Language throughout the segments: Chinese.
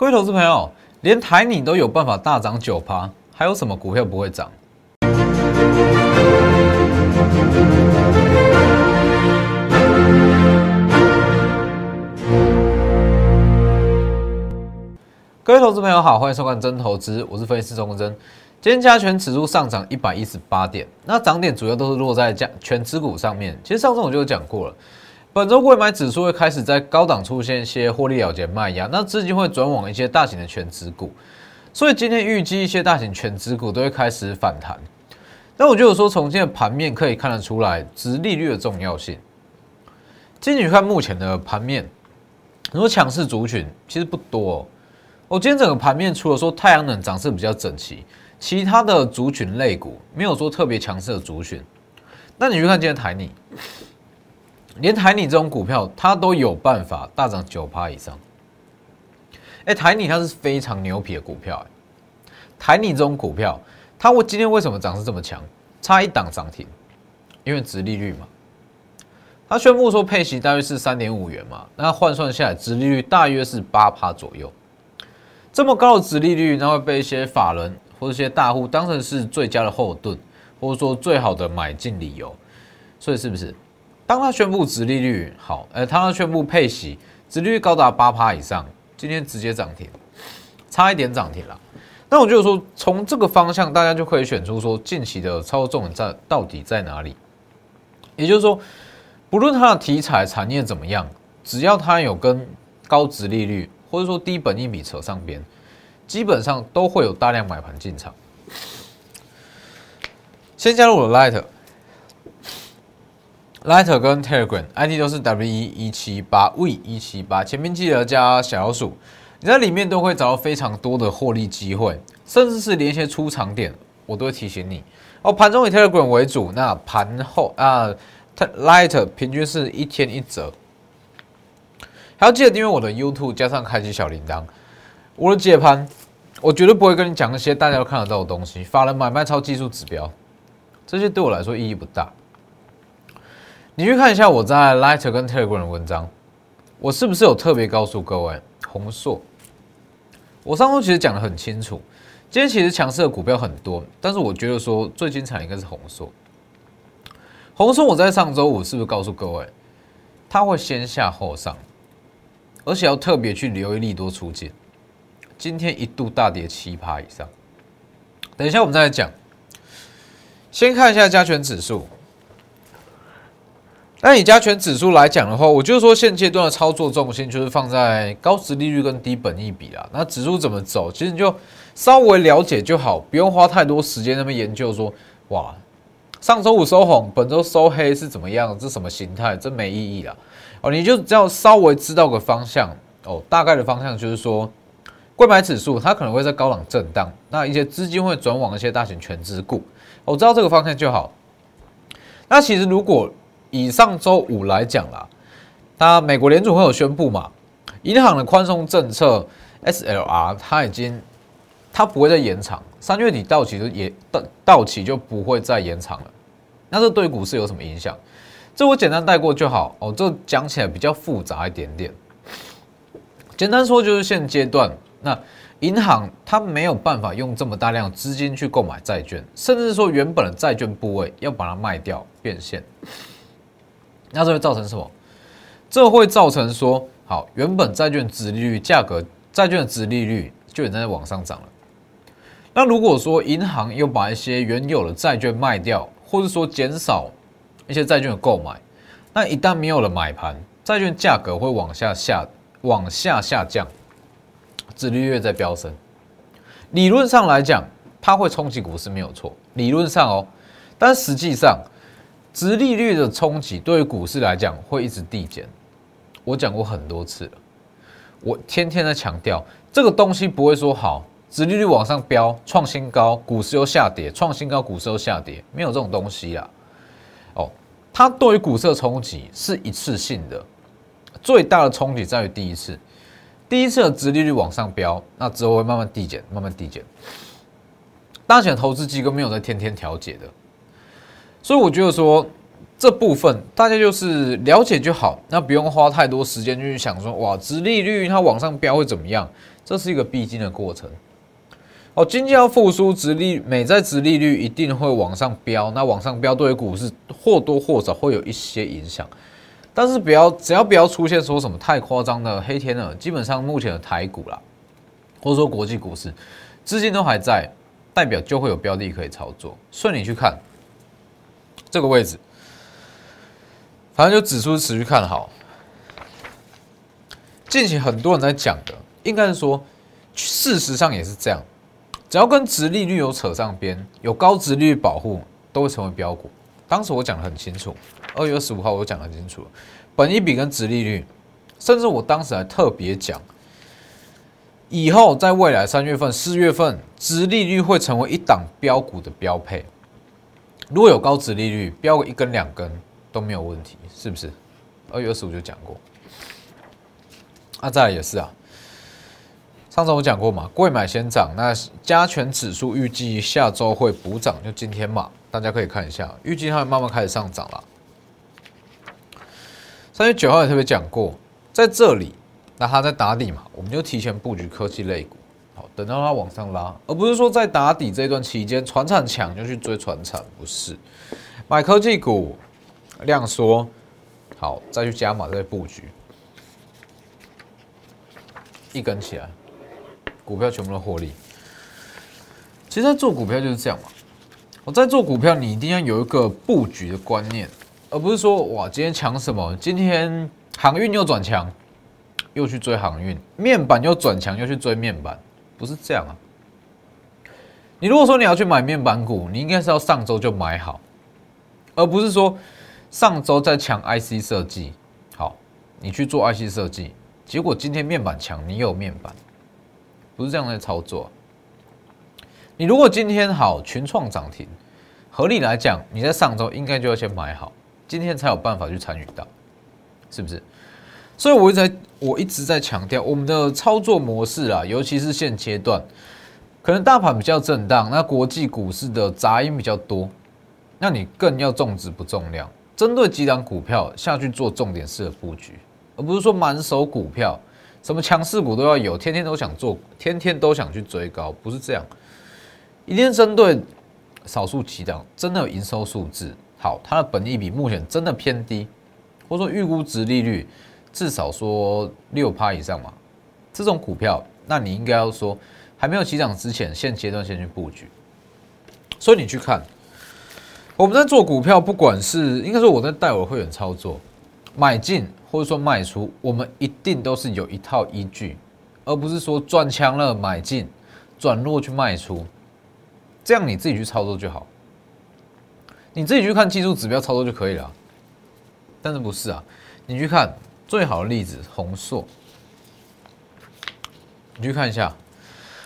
各位投资朋友，连台你都有办法大涨九趴，还有什么股票不会涨？各位投资朋友好，欢迎收看真投资，我是分析师钟国真。今天加权指数上涨一百一十八点，那涨点主要都是落在加权指股上面。其实上周我就有讲过了，本周购买指数会开始在高档出现一些获利了结卖压，那资金会转往一些大型的全指股，所以今天预计一些大型全指股都会开始反弹。那我就有说，从今天的盘面可以看得出来，值利率的重要性。今天你看目前的盘面，很多强势族群其实不多。我今天整个盘面除了说太阳能涨势比较整齐。其他的族群类股没有说特别强势的族群，那你去看今天台泥，连台泥这种股票它都有办法大涨九趴以上。哎，台泥它是非常牛皮的股票，哎，台泥这种股票，它我今天为什么涨势这么强？差一档涨停，因为殖利率嘛。它宣布说配息大约是三点五元嘛，那换算下来殖利率大约是八趴左右。这么高的殖利率，那会被一些法人。或者一些大户当成是最佳的后盾，或者说最好的买进理由，所以是不是？当他宣布殖利率好，呃，他宣布配息，殖利率高达八趴以上，今天直接涨停，差一点涨停了。那我就说，从这个方向，大家就可以选出说近期的操作重点在到底在哪里。也就是说，不论它的题材产业怎么样，只要它有跟高值利率或者说低本益比扯上边。基本上都会有大量买盘进场。先加入我的 light Lighter 跟 Telegram ID 都是 W 一一七八 V 一七八，前面记得加小老鼠，你在里面都会找到非常多的获利机会，甚至是连一些出场点，我都会提醒你。哦，盘中以 Telegram 为主，那盘后啊，Lighter 平均是一天一折。还要记得订阅我的 YouTube，加上开启小铃铛。我的解盘，我绝对不会跟你讲那些大家都看得到的东西。法人买卖超技术指标，这些对我来说意义不大。你去看一下我在 Lighter 跟 Telegram 的文章，我是不是有特别告诉各位，红硕？我上周其实讲的很清楚。今天其实强势的股票很多，但是我觉得说最精彩应该是红硕。红硕我在上周五是不是告诉各位，它会先下后上，而且要特别去留意利多出现。今天一度大跌七趴以上，等一下我们再来讲。先看一下加权指数。那以加权指数来讲的话，我就说现阶段的操作重心就是放在高值利率跟低本益比啦。那指数怎么走，其实你就稍微了解就好，不用花太多时间那么研究说，哇，上周五收红，本周收黑是怎么样？这什么形态？这没意义啦。哦，你就只要稍微知道个方向哦，大概的方向就是说。购买指数它可能会在高档震荡，那一些资金会转往一些大型全资股，我知道这个方向就好。那其实如果以上周五来讲啦，那美国联储会有宣布嘛，银行的宽松政策 SLR 它已经它不会再延长，三月底到期就也到到期就不会再延长了。那这对股市有什么影响？这我简单带过就好哦，这讲起来比较复杂一点点。简单说就是现阶段。那银行它没有办法用这么大量资金去购买债券，甚至说原本的债券部位要把它卖掉变现，那这会造成什么？这会造成说，好，原本债券值利率价格，债券的值利率就已经在往上涨了。那如果说银行又把一些原有的债券卖掉，或者说减少一些债券的购买，那一旦没有了买盘，债券价格会往下下往下下降。殖利率在飙升，理论上来讲，它会冲击股市没有错。理论上哦，但实际上，殖利率的冲击对于股市来讲会一直递减。我讲过很多次了，我天天在强调，这个东西不会说好，殖利率往上飙，创新高，股市又下跌，创新高，股市又下跌，没有这种东西啦。哦，它对于股市的冲击是一次性的，最大的冲击在于第一次。第一次的殖利率往上飙，那之后会慢慢递减，慢慢递减。大型投资机构没有在天天调节的，所以我觉得说这部分大家就是了解就好，那不用花太多时间去想说哇，殖利率它往上飙会怎么样？这是一个必经的过程。哦，经济要复苏，直利美债直利率一定会往上飙，那往上飙对于股市或多或少会有一些影响。但是不要，只要不要出现说什么太夸张的黑天鹅，基本上目前的台股啦，或者说国际股市资金都还在，代表就会有标的可以操作。顺你去看这个位置，反正就指数持续看好。近期很多人在讲的，应该是说，事实上也是这样。只要跟殖利率有扯上边，有高殖利率保护，都会成为标股。当时我讲的很清楚，二月二十五号我讲的很清楚，本一比跟殖利率，甚至我当时还特别讲，以后在未来三月份、四月份，殖利率会成为一档标股的标配。如果有高值利率，标个一根两根都没有问题，是不是？二月二十五就讲过，啊，再来也是啊。上周我讲过嘛，贵买先涨，那加权指数预计下周会补涨，就今天嘛，大家可以看一下，预计它会慢慢开始上涨了。三月九号也特别讲过，在这里，那它在打底嘛，我们就提前布局科技类股，等到它往上拉，而不是说在打底这段期间，船产强就去追船产，不是，买科技股量缩，好，再去加码再布局，一根起来。股票全部都获利，其实，做股票就是这样嘛。我在做股票，你一定要有一个布局的观念，而不是说哇，今天强什么？今天航运又转强，又去追航运；面板又转强，又去追面板，不是这样啊。你如果说你要去买面板股，你应该是要上周就买好，而不是说上周在抢 IC 设计，好，你去做 IC 设计，结果今天面板强，你有面板。不是这样在操作。你如果今天好群创涨停，合理来讲，你在上周应该就要先买好，今天才有办法去参与到，是不是？所以我一直在我一直在强调，我们的操作模式啊，尤其是现阶段，可能大盘比较震荡，那国际股市的杂音比较多，那你更要重质不重量，针对几档股票下去做重点式的布局，而不是说满手股票。什么强势股都要有，天天都想做，天天都想去追高，不是这样。一定针对少数几档，真的有营收数字好，它的本益比目前真的偏低，或者说预估值利率至少说六趴以上嘛，这种股票，那你应该要说还没有起涨之前，现阶段先去布局。所以你去看，我们在做股票，不管是应该说我在带我会员操作。买进或者说卖出，我们一定都是有一套依据，而不是说转强了买进，转弱去卖出，这样你自己去操作就好，你自己去看技术指标操作就可以了。但是不是啊？你去看最好的例子，红硕，你去看一下，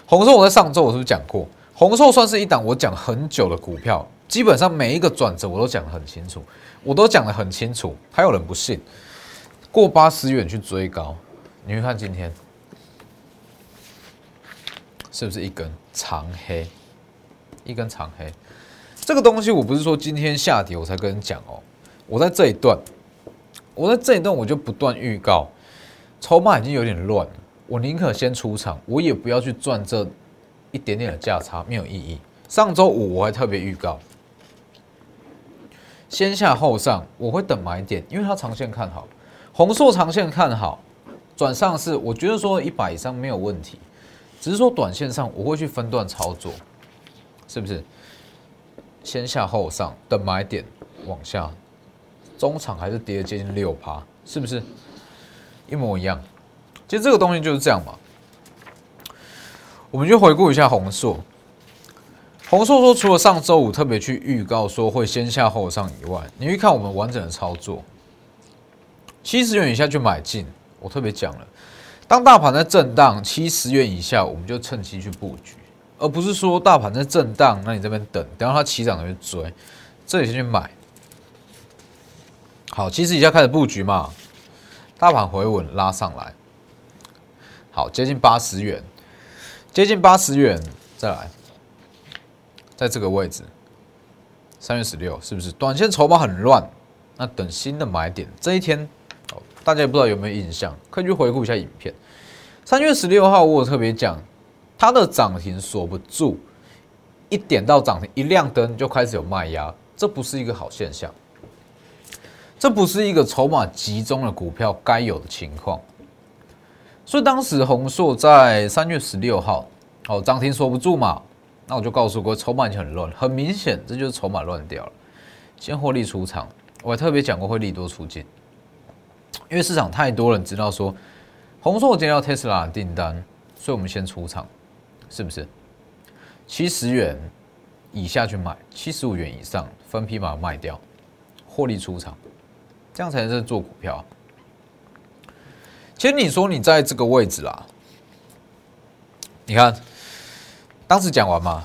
红硕我在上周我是不是讲过，红硕算是一档我讲很久的股票，基本上每一个转折我都讲得很清楚。我都讲得很清楚，还有人不信，过八十元去追高，你会看今天。是不是一根长黑，一根长黑，这个东西我不是说今天下跌我才跟你讲哦，我在这一段，我在这一段我就不断预告，筹码已经有点乱了，我宁可先出场，我也不要去赚这一点点的价差，没有意义。上周五我还特别预告。先下后上，我会等买点，因为它长线看好，红硕长线看好，转上市，我觉得说一百以上没有问题，只是说短线上我会去分段操作，是不是？先下后上，等买点往下，中场还是跌接近六趴，是不是？一模一样，其实这个东西就是这样嘛。我们就回顾一下红硕。红硕说，除了上周五特别去预告说会先下后上以外，你去看我们完整的操作，七十元以下就买进。我特别讲了，当大盘在震荡七十元以下，我们就趁机去布局，而不是说大盘在震荡，那你这边等，等到它起涨再去追，这里先去买。好，七十以下开始布局嘛，大盘回稳拉上来，好，接近八十元，接近八十元再来。在这个位置，三月十六是不是？短线筹码很乱？那等新的买点，这一天，大家也不知道有没有印象，可以去回顾一下影片。三月十六号我有特别讲，它的涨停锁不住，一点到涨停一亮灯就开始有卖压，这不是一个好现象，这不是一个筹码集中的股票该有的情况。所以当时宏硕在三月十六号，哦涨停锁不住嘛，那我就告诉过，筹码已经很乱，很明显这就是筹码乱掉了，先获利出场。我还特别讲过会利多出尽，因为市场太多人知道说红硕接到特斯拉的订单，所以我们先出场，是不是？七十元以下去买，七十五元以上分批把它卖掉，获利出场，这样才是做股票。其实你说你在这个位置啦，你看当时讲完嘛，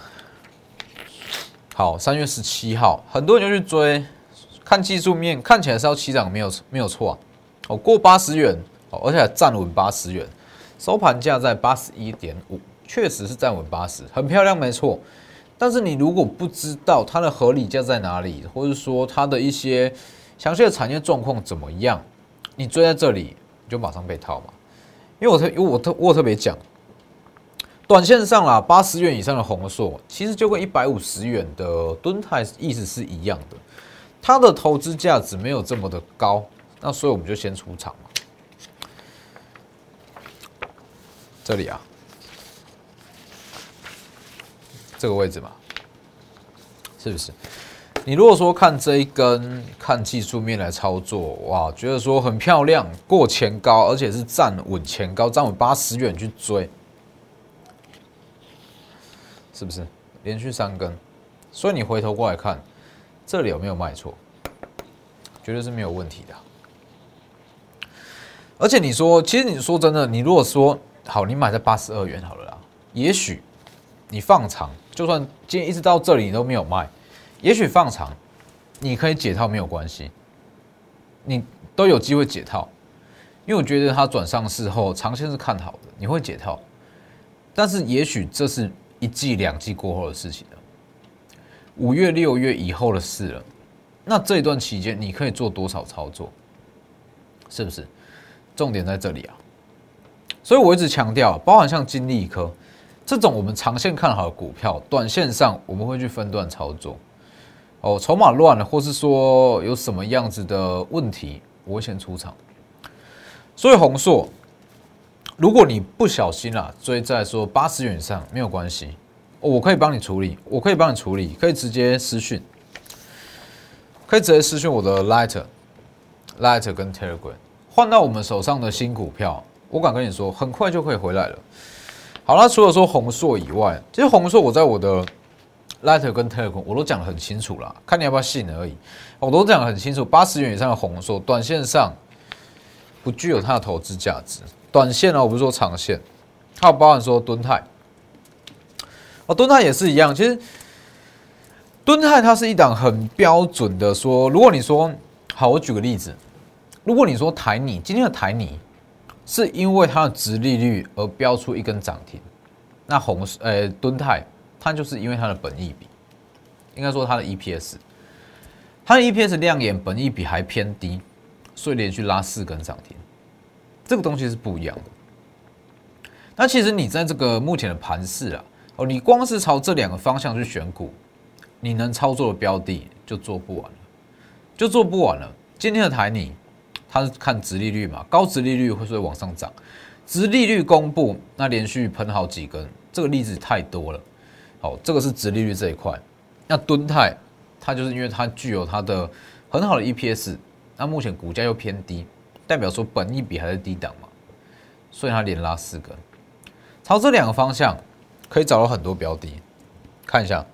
好，三月十七号，很多人就去追。看技术面，看起来是要起涨，没有没有错啊。哦，过八十元，哦，而且还站稳八十元，收盘价在八十一点五，确实是站稳八十，很漂亮，没错。但是你如果不知道它的合理价在哪里，或者说它的一些详细的产业状况怎么样，你追在这里你就马上被套嘛。因为我特因为我特我特别讲，短线上啦，八十元以上的红硕，其实就跟一百五十元的吨泰意思是一样的。它的投资价值没有这么的高，那所以我们就先出场嘛。这里啊，这个位置嘛，是不是？你如果说看这一根，看技术面来操作，哇，觉得说很漂亮，过前高，而且是站稳前高，站稳八十元去追，是不是？连续三根，所以你回头过来看。这里有没有卖错？绝对是没有问题的。而且你说，其实你说真的，你如果说好，你买在八十二元好了啦，也许你放长，就算今天一直到这里你都没有卖，也许放长，你可以解套没有关系，你都有机会解套，因为我觉得它转上市后长线是看好的，你会解套。但是也许这是一季两季过后的事情了。五月、六月以后的事了，那这一段期间你可以做多少操作？是不是？重点在这里啊！所以我一直强调，包含像金利科这种我们长线看好的股票，短线上我们会去分段操作。哦，筹码乱了，或是说有什么样子的问题，我会先出场。所以红硕，如果你不小心啊，追在说八十元以上，没有关系。我可以帮你处理，我可以帮你处理，可以直接私讯，可以直接私讯我的 Lighter、Lighter 跟 Telegram 换到我们手上的新股票，我敢跟你说，很快就可以回来了。好了，除了说红硕以外，其实红硕我在我的 Lighter 跟 Telegram 我都讲得很清楚了，看你要不要信而已。我都讲得很清楚，八十元以上的红硕，短线上不具有它的投资价值。短线呢，我不是说长线，还有包含说敦泰。哦，敦泰也是一样。其实，敦泰它是一档很标准的说，如果你说好，我举个例子，如果你说台泥今天的台泥是因为它的值利率而标出一根涨停，那红呃敦泰它就是因为它的本益比，应该说它的 EPS，它的 EPS 亮眼，本益比还偏低，所以连续拉四根涨停，这个东西是不一样的。那其实你在这个目前的盘势啊。哦，你光是朝这两个方向去选股，你能操作的标的就做不完了，就做不完了。今天的台泥，它是看直利率嘛，高直利率会不会往上涨？直利率公布，那连续喷好几根，这个例子太多了。好，这个是直利率这一块。那敦泰，它就是因为它具有它的很好的 EPS，那目前股价又偏低，代表说本益比还是低档嘛，所以它连拉四根，朝这两个方向。可以找到很多标的，看一下。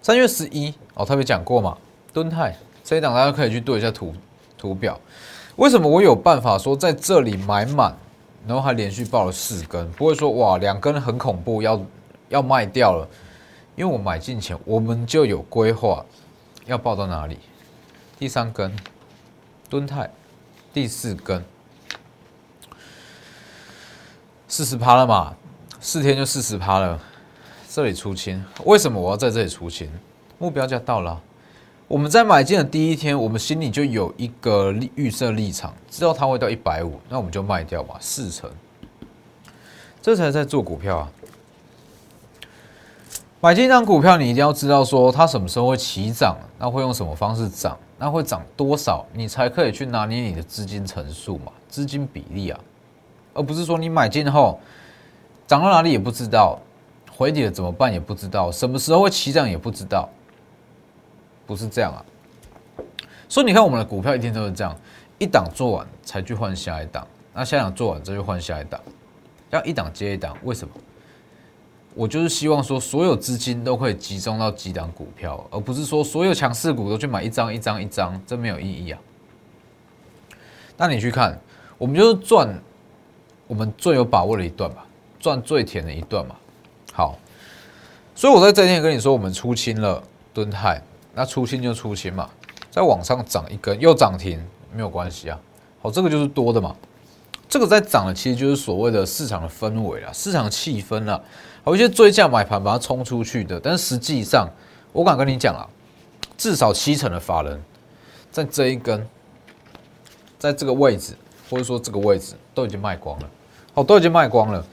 三月十一哦，特别讲过嘛，敦泰这一档大家可以去对一下图图表。为什么我有办法说在这里买满，然后还连续爆了四根，不会说哇两根很恐怖要要卖掉了？因为我买进前我们就有规划要报到哪里。第三根敦泰，第四根四十趴了嘛？四天就四十趴了，这里出清，为什么我要在这里出清？目标价到了，我们在买进的第一天，我们心里就有一个预设立场，知道它会到一百五，那我们就卖掉吧，四成这才在做股票啊。买进一张股票，你一定要知道说它什么时候会起涨，那会用什么方式涨，那会涨多少，你才可以去拿捏你的资金层数嘛，资金比例啊，而不是说你买进后涨到哪里也不知道，回底了怎么办也不知道，什么时候会起涨也不知道，不是这样啊。所以你看我们的股票一天都是这样，一档做完才去换下一档，那下一档做完再去换下一档，要一档接一档，为什么？我就是希望说，所有资金都可以集中到几档股票，而不是说所有强势股都去买一张一张一张，这没有意义啊。那你去看，我们就是赚我们最有把握的一段吧，赚最甜的一段嘛。好，所以我在这天跟你说，我们出清了敦泰，那出清就出清嘛，在往上涨一根又涨停，没有关系啊。好，这个就是多的嘛。这个在涨的，其实就是所谓的市场的氛围啦，市场气氛啦。有一些追价买盘把它冲出去的，但实际上，我敢跟你讲啊，至少七成的法人，在这一根，在这个位置，或者说这个位置都已经卖光了，好，都已经卖光了，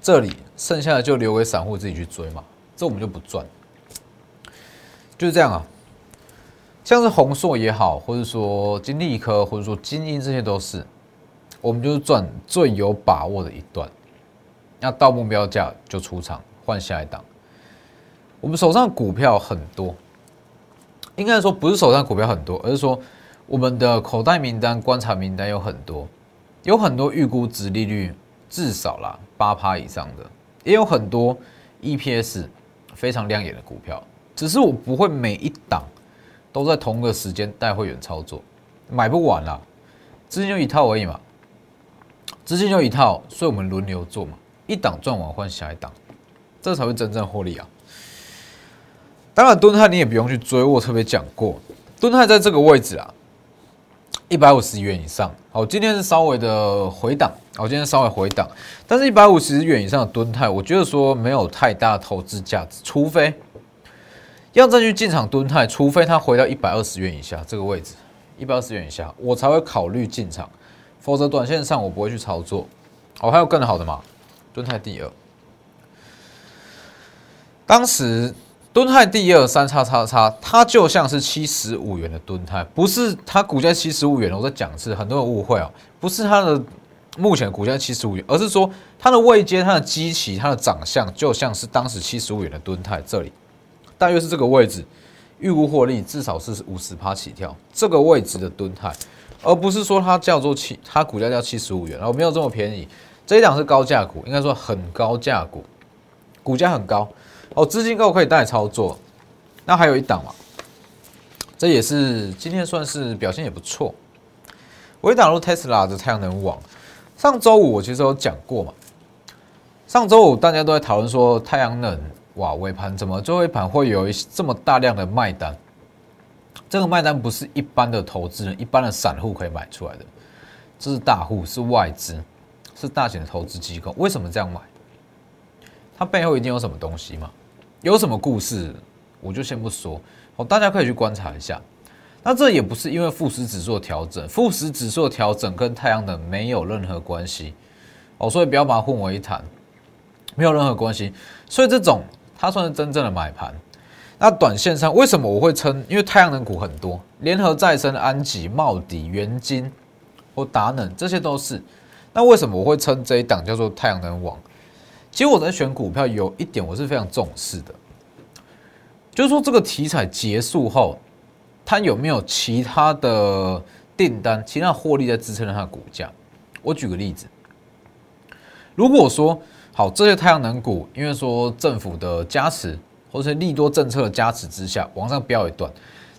这里剩下的就留给散户自己去追嘛，这我们就不赚，就是这样啊。像是宏硕也好，或者说金利科，或者说金鹰，这些都是，我们就是赚最有把握的一段。那到目标价就出场换下一档。我们手上股票很多，应该说不是手上股票很多，而是说我们的口袋名单、观察名单有很多，有很多预估值利率至少啦八趴以上的，也有很多 EPS 非常亮眼的股票。只是我不会每一档都在同个时间带会员操作，买不完啦，资金就一套而已嘛，资金就一套，所以我们轮流做嘛。一档赚完换下一档，这才会真正获利啊！当然，敦泰你也不用去追，我特别讲过，敦泰在这个位置啊，一百五十元以上。好，今天是稍微的回档，好，今天稍微回档，但是一百五十元以上的敦泰，我觉得说没有太大投资价值，除非要再去进场敦泰，除非它回到一百二十元以下这个位置，一百二十元以下，我才会考虑进场，否则短线上我不会去操作。哦，还有更好的嘛？敦泰第二，当时敦泰第二三叉叉叉，它就像是七十五元的敦泰，不是它股价七十五元。我在讲是很多人误会哦，不是它的目前股价七十五元，而是说它的位阶、它的基期、它的长相，就像是当时七十五元的敦泰这里，大约是这个位置，预估获利至少是五十趴起跳，这个位置的敦泰，而不是说它叫做七，它股价叫七十五元，然后没有这么便宜。这一档是高价股，应该说很高价股，股价很高哦，资金够可以带操作。那还有一档嘛，这也是今天算是表现也不错。我档入 Tesla 的太阳能网，上周五我其实有讲过嘛。上周五大家都在讨论说太阳能哇尾盘怎么最后一盘会有一这么大量的卖单？这个卖单不是一般的投资人、一般的散户可以买出来的，这是大户，是外资。是大型的投资机构，为什么这样买？它背后一定有什么东西吗？有什么故事？我就先不说，哦，大家可以去观察一下。那这也不是因为富时指数调整，富时指数调整跟太阳能没有任何关系，哦，所以不要把它混为一谈，没有任何关系。所以这种它算是真正的买盘。那短线上为什么我会称？因为太阳能股很多，联合再生、安吉、茂迪、元金或达能，这些都是。那为什么我会称这一档叫做太阳能网？其实我在选股票有一点我是非常重视的，就是说这个题材结束后，它有没有其他的订单、其他获利在支撑着它的股价？我举个例子，如果说好这些太阳能股，因为说政府的加持或者利多政策的加持之下往上飙一段，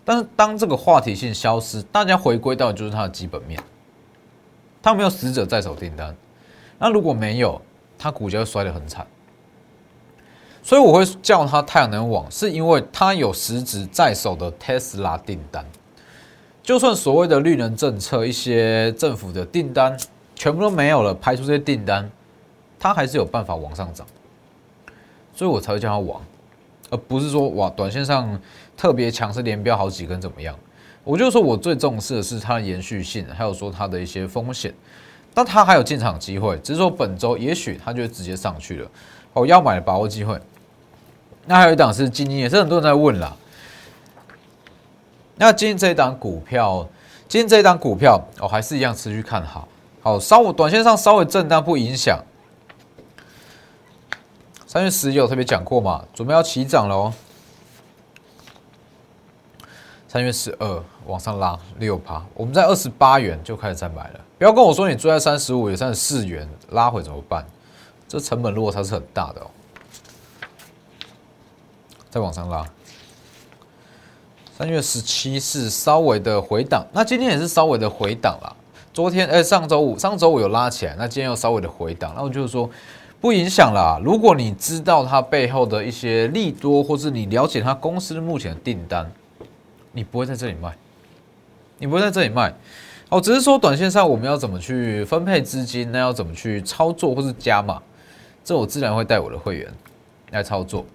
但是当这个话题性消失，大家回归到就是它的基本面。它没有死者在手订单，那如果没有，它股价会摔得很惨。所以我会叫它太阳能网，是因为它有实质在手的 Tesla 订单。就算所谓的绿能政策、一些政府的订单全部都没有了，排除这些订单，它还是有办法往上涨。所以我才会叫它网，而不是说哇，短线上特别强势连标好几根怎么样？我就说，我最重视的是它的延续性，还有说它的一些风险。但它还有进场机会，只是说本周也许它就直接上去了。哦，要买的把握机会。那还有一档是金鹰，也是很多人在问啦。那今天这一档股票，今天这一档股票哦，还是一样持续看好。好，稍微短线上稍微震荡不影响。三月十有特别讲过嘛，准备要起涨了哦。三月十二往上拉六趴，我们在二十八元就开始在买了。不要跟我说你追在三十五、有三十四元拉回怎么办？这成本落差是很大的哦。再往上拉，三月十七是稍微的回档，那今天也是稍微的回档啦。昨天哎，上周五上周五有拉起来，那今天又稍微的回档，那我就是说不影响啦。如果你知道它背后的一些利多，或是你了解它公司目前的订单。你不会在这里卖，你不会在这里卖，哦，只是说短线上我们要怎么去分配资金，那要怎么去操作或是加码，这我自然会带我的会员来操作。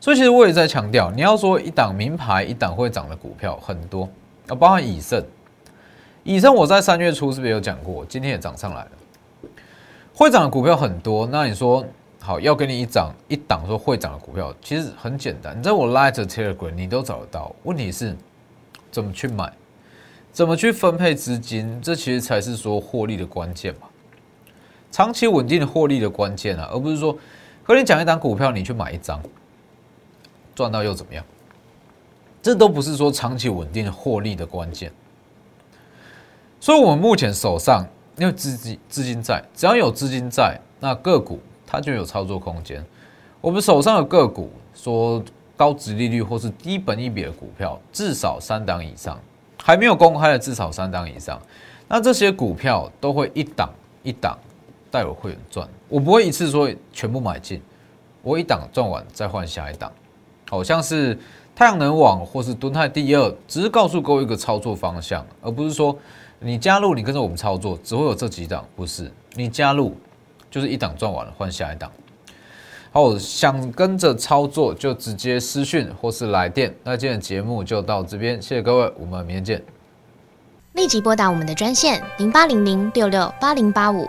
所以其实我也在强调，你要说一档名牌、一档会涨的股票很多，啊，包含以盛，以盛我在三月初是不是有讲过？今天也涨上来了，会涨的股票很多，那你说？好，要给你一涨一档说会涨的股票，其实很简单，你在我 Light Telegram 你都找得到。问题是怎么去买，怎么去分配资金，这其实才是说获利的关键嘛。长期稳定的获利的关键啊，而不是说和你讲一档股票，你去买一张赚到又怎么样？这都不是说长期稳定的获利的关键。所以，我们目前手上因为资金资金在，只要有资金在，那个股。它就有操作空间。我们手上的个股，说高值利率或是低本益比的股票，至少三档以上，还没有公开的至少三档以上。那这些股票都会一档一档带我会员赚，我不会一次说全部买进，我一档赚完再换下一档。好像是太阳能网或是敦泰第二，只是告诉各位一个操作方向，而不是说你加入你跟着我们操作，只会有这几档，不是你加入。就是一档赚完了，换下一档。好，想跟着操作就直接私讯或是来电。那今天的节目就到这边，谢谢各位，我们明天见。立即拨打我们的专线零八零零六六八零八五。